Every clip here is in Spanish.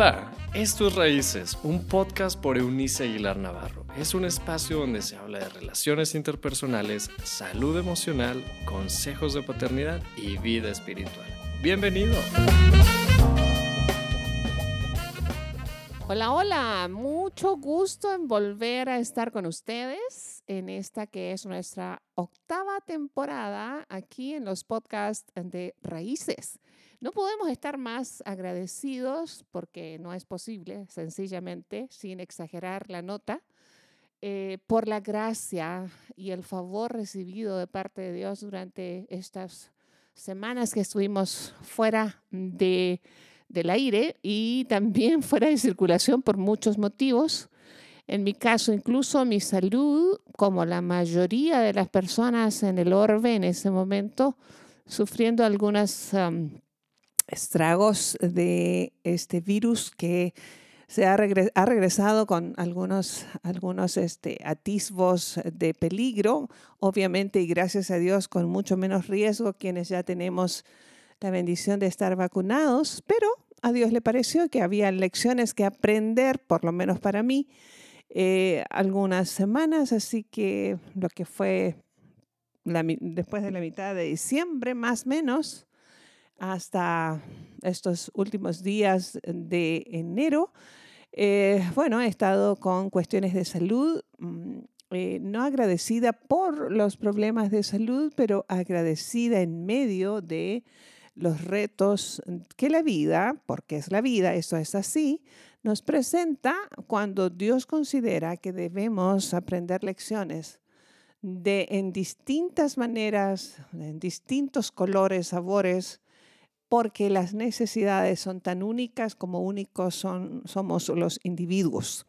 Hola, esto es Raíces, un podcast por Eunice Aguilar Navarro. Es un espacio donde se habla de relaciones interpersonales, salud emocional, consejos de paternidad y vida espiritual. Bienvenido. Hola, hola, mucho gusto en volver a estar con ustedes en esta que es nuestra octava temporada aquí en los podcasts de Raíces. No podemos estar más agradecidos porque no es posible, sencillamente, sin exagerar la nota, eh, por la gracia y el favor recibido de parte de Dios durante estas semanas que estuvimos fuera de del aire y también fuera de circulación por muchos motivos. En mi caso, incluso mi salud, como la mayoría de las personas en el orbe en ese momento, sufriendo algunos estragos de este virus que se ha, regresado con algunos, algunos este, atisbos de peligro, obviamente y gracias a Dios con mucho menos riesgo quienes ya tenemos la bendición de estar vacunados, pero a Dios le pareció que había lecciones que aprender, por lo menos para mí, eh, algunas semanas, así que lo que fue después de la mitad de diciembre, más o menos, hasta estos últimos días de enero, eh, bueno, he estado con cuestiones de salud, mm, eh, no agradecida por los problemas de salud, pero agradecida en medio de los retos que la vida, porque es la vida, eso es así, nos presenta cuando Dios considera que debemos aprender lecciones de en distintas maneras, en distintos colores, sabores, porque las necesidades son tan únicas como únicos son, somos los individuos.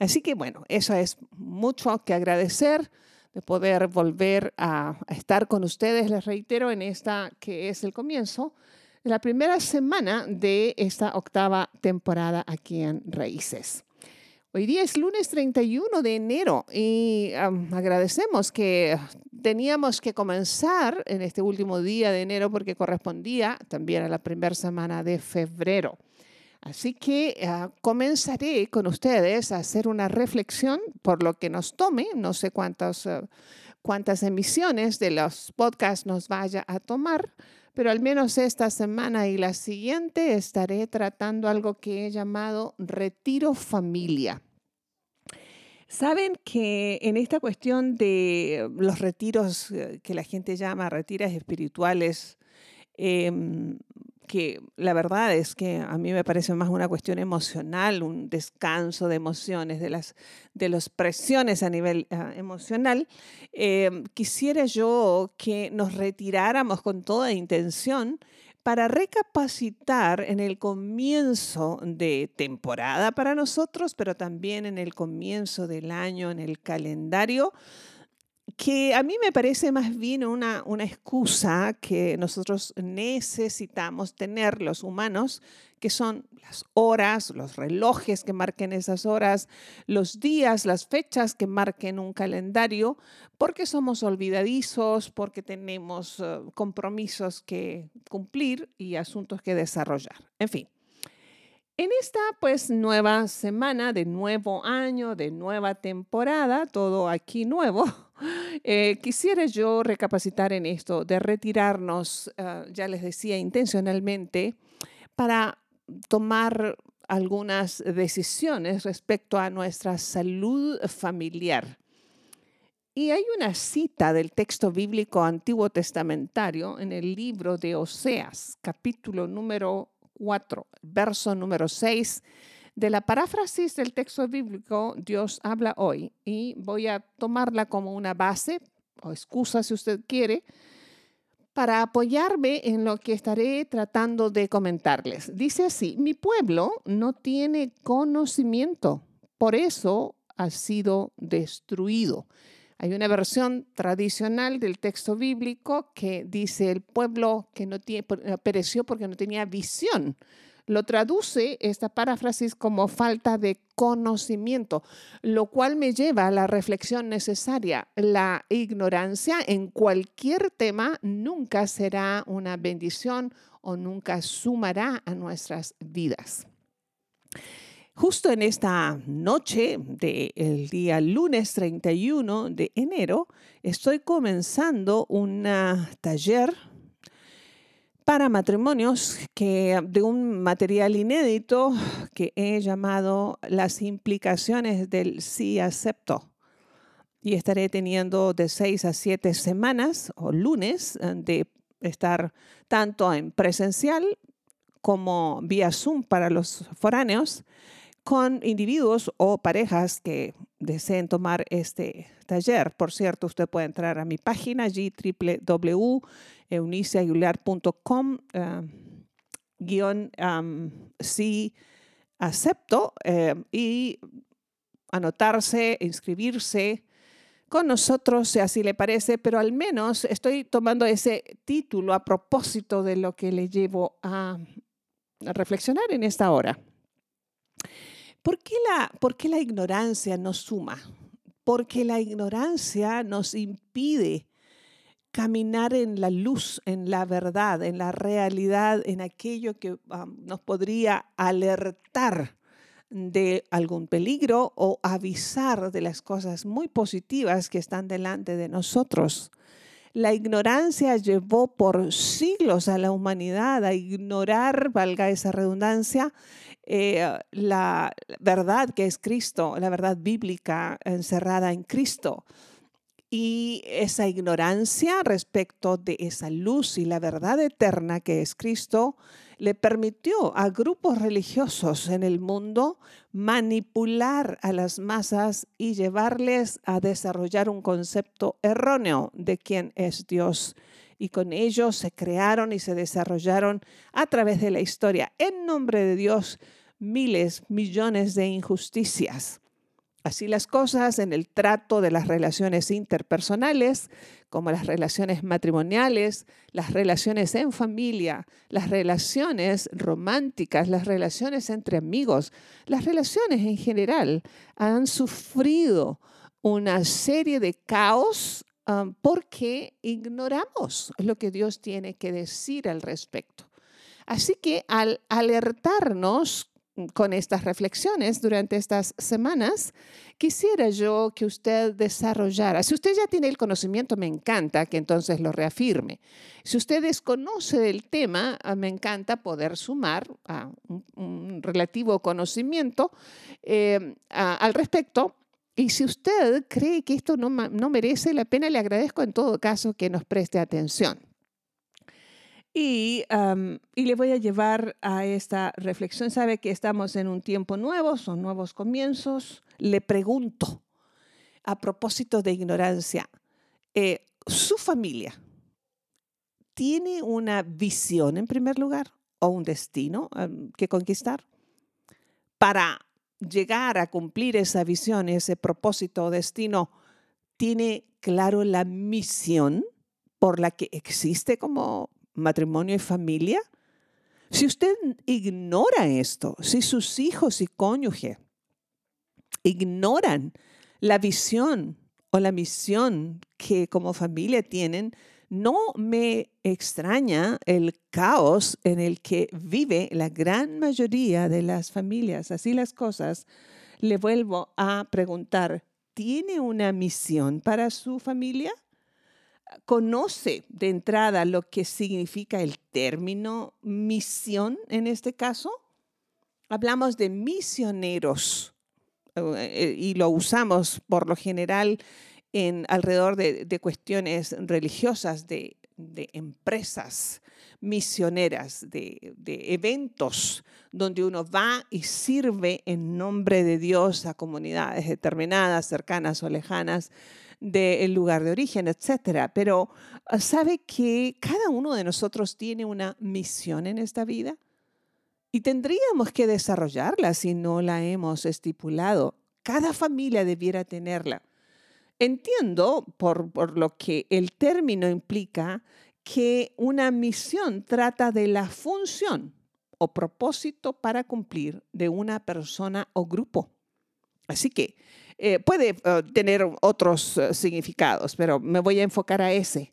Así que bueno, eso es mucho que agradecer de poder volver a, estar con ustedes, les reitero, en esta que es el comienzo de la primera semana de esta octava temporada aquí en Raíces. Hoy día es lunes 31 de enero y agradecemos que teníamos que comenzar en este último día de enero porque correspondía también a la primera semana de febrero. Así que ah, comenzaré con ustedes a hacer una reflexión por lo que nos tome, no sé cuántas, ah, cuántas emisiones de los podcasts nos vaya a tomar, pero al menos esta semana y la siguiente estaré tratando algo que he llamado retiro familia. Saben que en esta cuestión de los retiros eh, que la gente llama retiros espirituales, em, que la verdad es que a mí me parece más una cuestión emocional, un descanso de emociones, de las, de las presiones a nivel ah, emocional, em, quisiera yo que nos retiráramos con toda intención para recapacitar en el comienzo de temporada para nosotros, pero también en el comienzo del año, en el calendario, que a mí me parece más bien una, una excusa que nosotros necesitamos tener los humanos, que son las horas, los relojes que marquen esas horas, los días, las fechas que marquen un calendario, porque somos olvidadizos, porque tenemos eh, compromisos que cumplir y asuntos que desarrollar. En fin. En esta pues nueva semana de nuevo año, de nueva temporada, todo aquí nuevo, eh, quisiera yo recapacitar en esto, de retirarnos, ah, ya les decía, intencionalmente, para tomar algunas decisiones respecto a nuestra salud familiar. Y hay una cita del texto bíblico antiguo testamentario en el libro de Oseas, capítulo número 4, verso número 6 de la paráfrasis del texto bíblico, Dios habla hoy y voy a tomarla como una base o excusa si usted quiere para apoyarme en lo que estaré tratando de comentarles. Dice así, mi pueblo no tiene conocimiento, por eso ha sido destruido. Hay una versión tradicional del texto bíblico que dice el pueblo que no pereció porque no tenía visión lo traduce esta paráfrasis como falta de conocimiento, lo cual me lleva a la reflexión necesaria. La ignorancia en cualquier tema nunca será una bendición o nunca sumará a nuestras vidas. Justo en esta noche del día lunes 31 de enero, estoy comenzando un taller para matrimonios que, de un material inédito que he llamado Las implicaciones del sí acepto. Y estaré teniendo de seis a siete semanas o lunes eh, de estar tanto en presencial como vía Zoom para los foráneos con individuos o parejas que deseen tomar este taller. Por cierto, usted puede entrar a mi página allí www.euniciaguilar.com eh, guion si acepto eh, y anotarse, inscribirse con nosotros, si así le parece, pero al menos estoy tomando ese título a propósito de lo que le llevo a reflexionar en esta hora. ¿Por qué la, por qué la ignorancia nos suma? Porque la ignorancia nos impide caminar en la luz, en la verdad, en la realidad, en aquello que nos podría alertar de algún peligro o avisar de las cosas muy positivas que están delante de nosotros. La ignorancia llevó por siglos a la humanidad a ignorar, valga esa redundancia, eh, la verdad que es Cristo, la verdad bíblica encerrada en Cristo. Y esa ignorancia respecto de esa luz y la verdad eterna que es Cristo le permitió a grupos religiosos en el mundo manipular a las masas y llevarles a desarrollar un concepto erróneo de quién es Dios. Y con ello se crearon y se desarrollaron a través de la historia, en nombre de Dios, miles, millones de injusticias. Así las cosas en el trato de las relaciones interpersonales, como las relaciones matrimoniales, las relaciones en familia, las relaciones románticas, las relaciones entre amigos, las relaciones en general, han sufrido una serie de caos um, porque ignoramos lo que Dios tiene que decir al respecto. Así que al alertarnos con estas reflexiones durante estas semanas, quisiera yo que usted desarrollara, si usted ya tiene el conocimiento, me encanta que entonces lo reafirme. Si usted desconoce del tema, ah, me encanta poder sumar a un, relativo conocimiento eh, al respecto. Y si usted cree que esto no, no merece la pena, le agradezco en todo caso que nos preste atención. Y, le voy a llevar a esta reflexión. Sabe que estamos en un tiempo nuevo, son nuevos comienzos. Le pregunto, a propósito de ignorancia, eh, ¿su familia tiene una visión en primer lugar o un destino que conquistar? Para llegar a cumplir esa visión, ese propósito o destino, ¿tiene claro la misión por la que existe como matrimonio y familia? Si usted ignora esto, si sus hijos y cónyuge ignoran la visión o la misión que como familia tienen, no me extraña el caos en el que vive la gran mayoría de las familias. Así las cosas, le vuelvo a preguntar, ¿tiene una misión para su familia? Conoce de entrada lo que significa el término misión en este caso. Hablamos de misioneros eh, y lo usamos por lo general en alrededor de, cuestiones religiosas, de, empresas misioneras, de, eventos donde uno va y sirve en nombre de Dios a comunidades determinadas, cercanas o lejanas, del lugar de origen, etcétera. Pero sabe que cada uno de nosotros tiene una misión en esta vida y tendríamos que desarrollarla si no la hemos estipulado. Cada familia debiera tenerla. Entiendo por, por lo que el término implica que una misión trata de la función o propósito para cumplir de una persona o grupo. Así que eh, puede eh, tener otros eh, significados, pero me voy a enfocar a ese.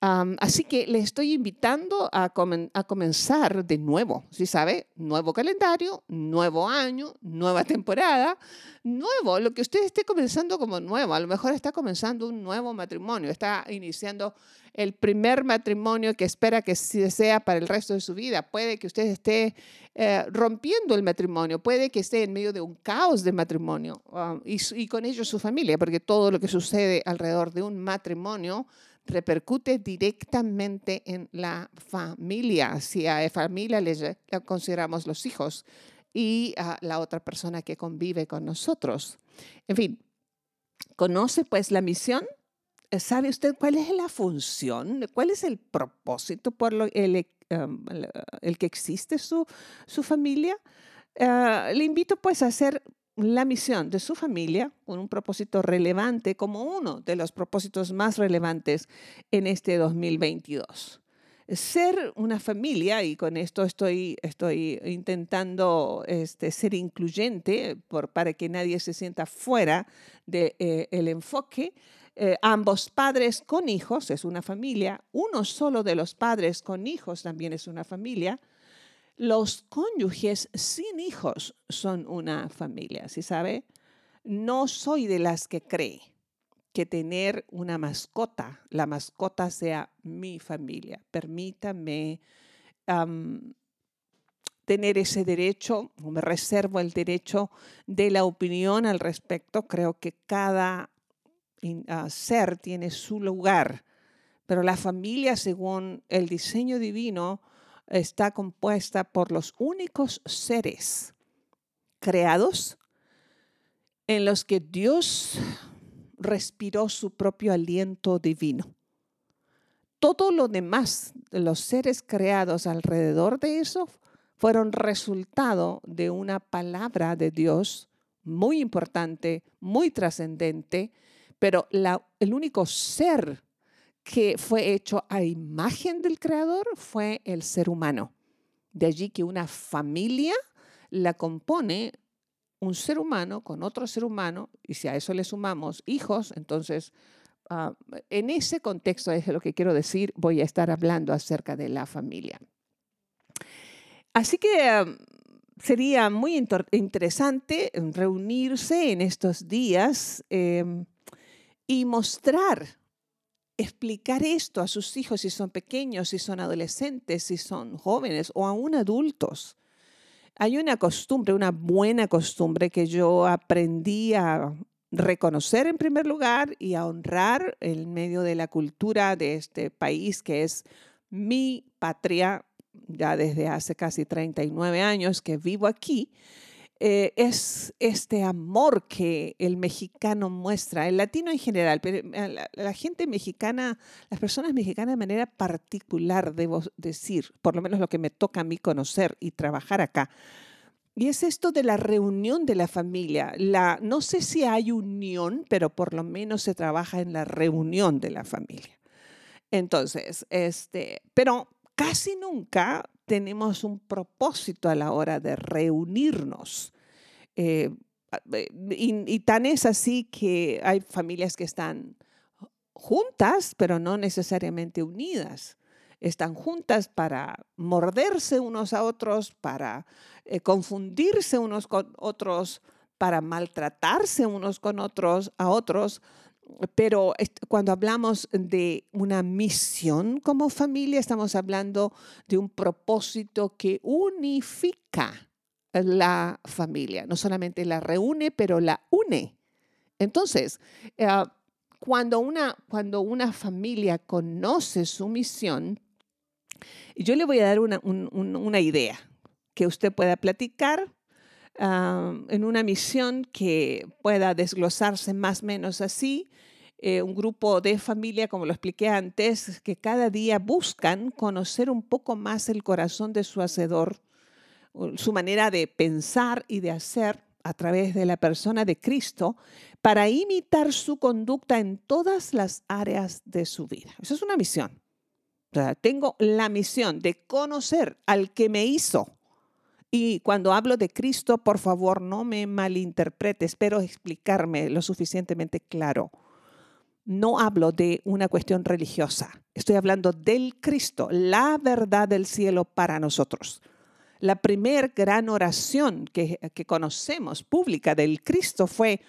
Así que le estoy invitando a, comenzar de nuevo, ¿sí sabe? Nuevo calendario, nuevo año, nueva temporada, nuevo, lo que usted esté comenzando como nuevo, a lo mejor está comenzando un nuevo matrimonio, está iniciando el primer matrimonio que espera que sea para el resto de su vida. Puede que usted esté eh, rompiendo el matrimonio, puede que esté en medio de un caos de matrimonio um, y con ello su familia, porque todo lo que sucede alrededor de un matrimonio repercute directamente en la familia. Si a familia le, consideramos los hijos y a la otra persona que convive con nosotros. En fin, conoce pues la misión. ¿Sabe usted cuál es la función? ¿Cuál es el propósito por el, um, el, que existe su, familia? Ah, le invito pues a hacer la misión de su familia con un propósito relevante como uno de los propósitos más relevantes en este 2022. Ser una familia, y con esto estoy, estoy intentando este, ser incluyente por, para que nadie se sienta fuera del de, eh, enfoque, eh, ambos padres con hijos es una familia, uno solo de los padres con hijos también es una familia, los cónyuges sin hijos son una familia, ¿sí sabe? No soy de las que cree que tener una mascota, la mascota sea mi familia. Permítame tener ese derecho, me reservo el derecho de la opinión al respecto. Creo que cada ah, ser tiene su lugar, pero la familia, según el diseño divino, está compuesta por los únicos seres creados en los que Dios respiró su propio aliento divino. Todo lo demás de los seres creados alrededor de eso fueron resultado de una palabra de Dios muy importante, muy trascendente, pero el único ser que fue hecho a imagen del Creador fue el ser humano. De allí que una familia la compone un ser humano con otro ser humano, y si a eso le sumamos hijos, entonces ah, en ese contexto es lo que quiero decir, voy a estar hablando acerca de la familia. Así que ah, sería muy interesante reunirse en estos días em, y mostrar explicar esto a sus hijos si son pequeños, si son adolescentes, si son jóvenes o aún adultos. Hay una costumbre, una buena costumbre que yo aprendí a reconocer en primer lugar y a honrar en medio de la cultura de este país que es mi patria, ya desde hace casi 39 años que vivo aquí, eh, es este amor que el mexicano muestra, el latino en general, pero eh, la, gente mexicana, las personas mexicanas de manera particular, debo decir, por lo menos lo que me toca a mí conocer y trabajar acá. Y es esto de la reunión de la familia. La, no sé si hay unión, pero por lo menos se trabaja en la reunión de la familia. Entonces, este, pero casi nunca tenemos un propósito a la hora de reunirnos. Eh, y, tan es así que hay familias que están juntas, pero no necesariamente unidas. Están juntas para morderse unos a otros, para eh, confundirse unos con otros, para maltratarse unos con otros a otros, pero cuando hablamos de una misión como familia, estamos hablando de un propósito que unifica la familia. No solamente la reúne, pero la une. Entonces, eh, cuando, una, cuando una familia conoce su misión, yo le voy a dar una, idea que usted pueda platicar en una misión que pueda desglosarse más o menos así eh, un grupo de familia, como lo expliqué antes, que cada día buscan conocer un poco más el corazón de su hacedor, su manera de pensar y de hacer a través de la persona de Cristo para imitar su conducta en todas las áreas de su vida. Esa es una misión. tengo la misión de conocer al que me hizo. Y cuando hablo de Cristo, por favor, no me malinterprete, espero explicarme lo suficientemente claro no hablo de una cuestión religiosa, estoy hablando del Cristo, la verdad del cielo para nosotros. La primer gran oración que, que conocemos pública del Cristo fue,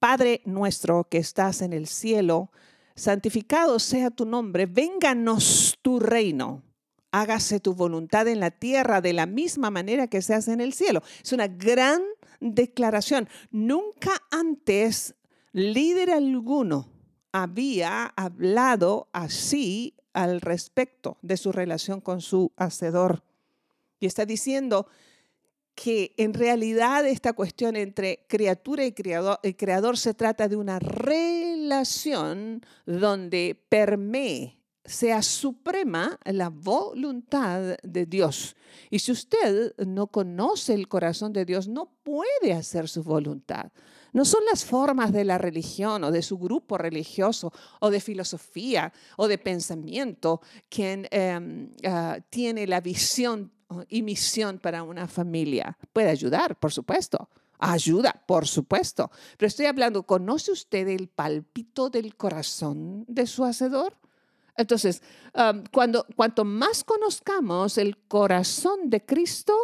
Padre nuestro que estás en el cielo, santificado sea tu nombre, vénganos tu reino, hágase tu voluntad en la tierra de la misma manera que se hace en el cielo. Es una gran declaración. Nunca antes líder alguno había hablado así al respecto de su relación con su hacedor. Y está diciendo, que en realidad esta cuestión entre criatura y creador, el creador se trata de una relación donde permee, sea suprema la voluntad de Dios. Y si usted no conoce el corazón de Dios, no puede hacer su voluntad. No son las formas de la religión o de su grupo religioso o de filosofía o de pensamiento quien em, ah, tiene la visión y misión para una familia. Puede ayudar, por supuesto. Ayuda, por supuesto. Pero estoy hablando, ¿conoce usted el palpito del corazón de su hacedor? Entonces, um, cuando, cuanto más conozcamos el corazón de Cristo,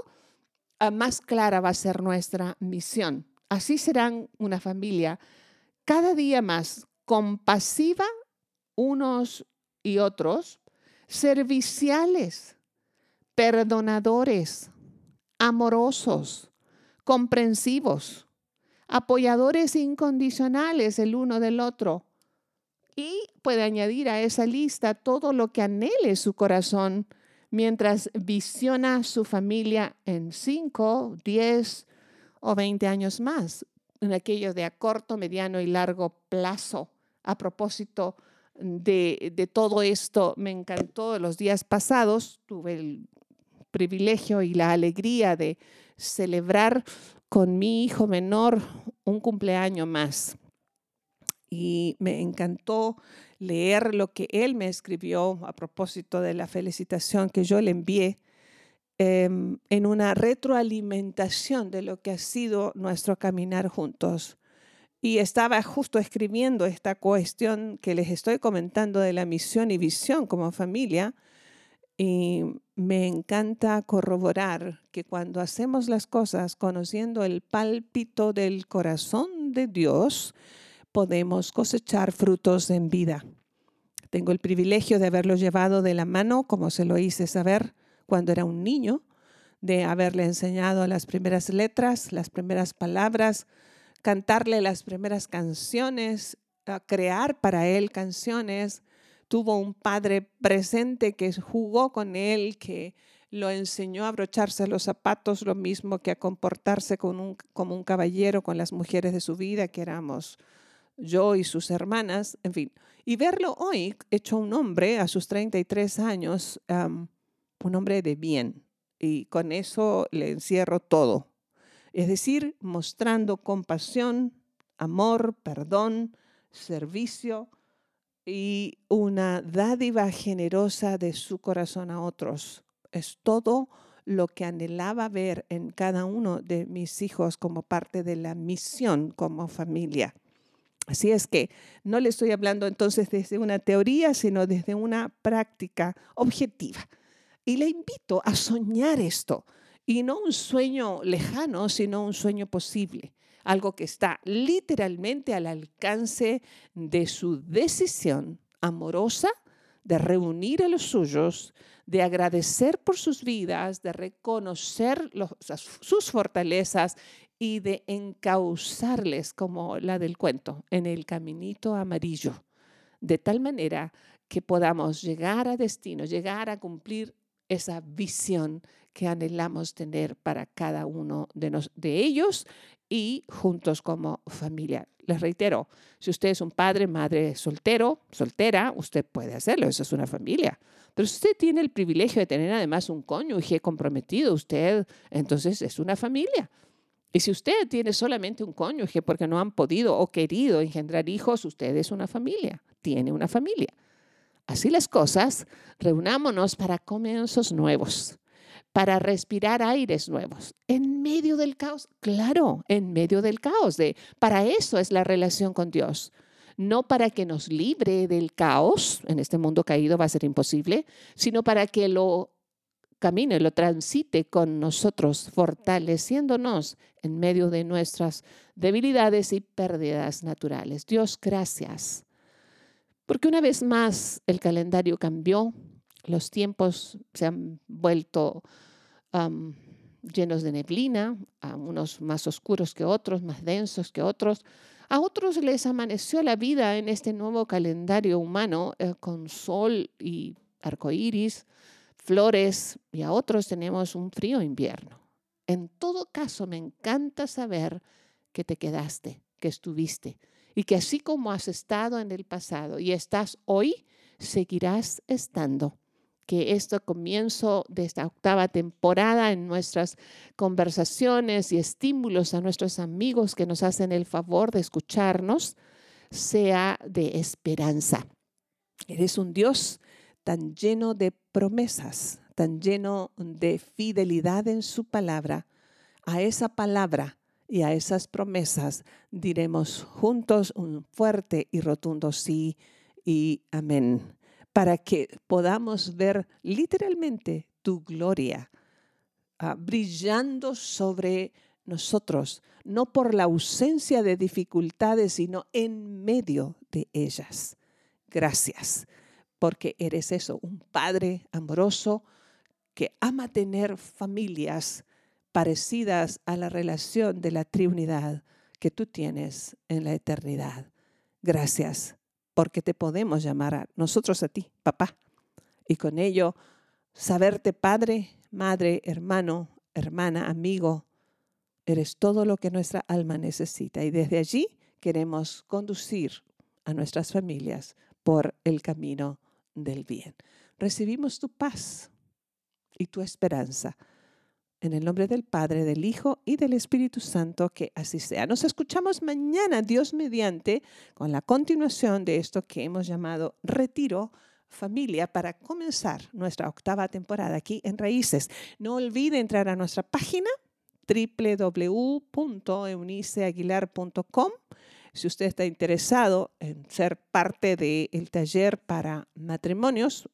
uh, más clara va a ser nuestra misión. Así serán una familia cada día más compasiva unos y otros, serviciales, perdonadores, amorosos, comprensivos, apoyadores incondicionales el uno del otro. Y puede añadir a esa lista todo lo que anhele su corazón mientras visiona su familia en 5, 10 o 20 años más, en aquello de a corto, mediano y largo plazo. A propósito de, de todo esto, me encantó los días pasados, tuve el privilegio y la alegría de celebrar con mi hijo menor un cumpleaños más. Y me encantó leer lo que él me escribió a propósito de la felicitación que yo le envié em, en una retroalimentación de lo que ha sido nuestro caminar juntos. Y estaba justo escribiendo esta cuestión que les estoy comentando de la misión y visión como familia y me encanta corroborar que cuando hacemos las cosas conociendo el pálpito del corazón de Dios, podemos cosechar frutos en vida. Tengo el privilegio de haberlo llevado de la mano, como se lo hice saber cuando era un niño, de haberle enseñado las primeras letras, las primeras palabras, cantarle las primeras canciones, crear para él canciones, tuvo un padre presente que jugó con él, que lo enseñó a abrocharse los zapatos, lo mismo que a comportarse como un caballero con las mujeres de su vida, que éramos yo y sus hermanas, en fin. Y verlo hoy hecho un hombre a sus 33 años, un hombre de bien. Y con eso le encierro todo. Es decir, mostrando compasión, amor, perdón, servicio, y una dádiva generosa de su corazón a otros. Es todo lo que anhelaba ver en cada uno de mis hijos como parte de la misión como familia. Así es que no le estoy hablando entonces desde una teoría, sino desde una práctica objetiva. Y le invito a soñar esto, y no un sueño lejano, sino un sueño posible algo que está literalmente al alcance de su decisión amorosa de reunir a los suyos, de agradecer por sus vidas, de reconocer sus fortalezas y de encauzarles como la del cuento en el caminito amarillo, de tal manera que podamos llegar a destino, llegar a cumplir esa visión que anhelamos tener para cada uno de, de ellos y juntos como familia. Les reitero, si usted es un padre, madre soltero, soltera, usted puede hacerlo, eso es una familia. Pero si usted tiene el privilegio de tener además un cónyuge comprometido, usted entonces es una familia. Y si usted tiene solamente un cónyuge porque no han podido o querido engendrar hijos, usted es una familia, tiene una familia. Así las cosas, reunámonos para comienzos nuevos para respirar aires nuevos. En medio del caos, claro, en medio del caos. De, para eso es la relación con Dios. no para que nos libre del caos, en este mundo caído va a ser imposible, sino para que lo camine, lo transite con nosotros, fortaleciéndonos en medio de nuestras debilidades y pérdidas naturales. Dios, gracias. Porque una vez más el calendario cambió, los tiempos se han vuelto llenos de neblina, a unos más oscuros que otros, más densos que otros. A otros les amaneció la vida en este nuevo calendario humano eh, con sol y arcoíris, flores, y a otros tenemos un frío invierno. En todo caso, me encanta saber que te quedaste, que estuviste, y que así como has estado en el pasado y estás hoy, seguirás estando que este comienzo de esta octava temporada en nuestras conversaciones y estímulos a nuestros amigos que nos hacen el favor de escucharnos sea de esperanza. Eres un Dios tan lleno de promesas, tan lleno de fidelidad en su palabra. A esa palabra y a esas promesas diremos juntos un fuerte y rotundo sí y amén para que podamos ver literalmente tu gloria ah, brillando sobre nosotros, no por la ausencia de dificultades, sino en medio de ellas. Gracias, porque eres eso, un Padre amoroso que ama tener familias parecidas a la relación de la Trinidad que tú tienes en la eternidad. Gracias porque te podemos llamar a nosotros a ti, papá. Y con ello, saberte padre, madre, hermano, hermana, amigo, eres todo lo que nuestra alma necesita. Y desde allí queremos conducir a nuestras familias por el camino del bien. Recibimos tu paz y tu esperanza en el nombre del Padre, del Hijo y del Espíritu Santo, que así sea. Nos escuchamos mañana, Dios mediante, con la continuación de esto que hemos llamado Retiro Familia para comenzar nuestra octava temporada aquí en Raíces. No olvide entrar a nuestra página www.euniceaguilar.com si usted está interesado en ser parte del taller para matrimonios,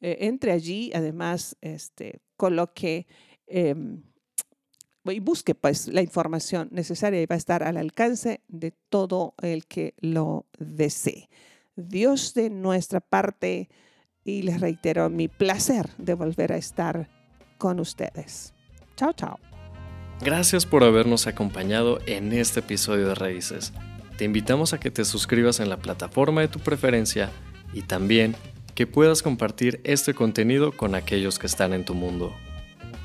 eh, entre allí, además, este, coloque Em, y busque pues la información necesaria y va a estar al alcance de todo el que lo desee. Dios de nuestra parte y les reitero mi placer de volver a estar con ustedes. Chao, chao. Gracias por habernos acompañado en este episodio de Raíces. Te invitamos a que te suscribas en la plataforma de tu preferencia y también que puedas compartir este contenido con aquellos que están en tu mundo.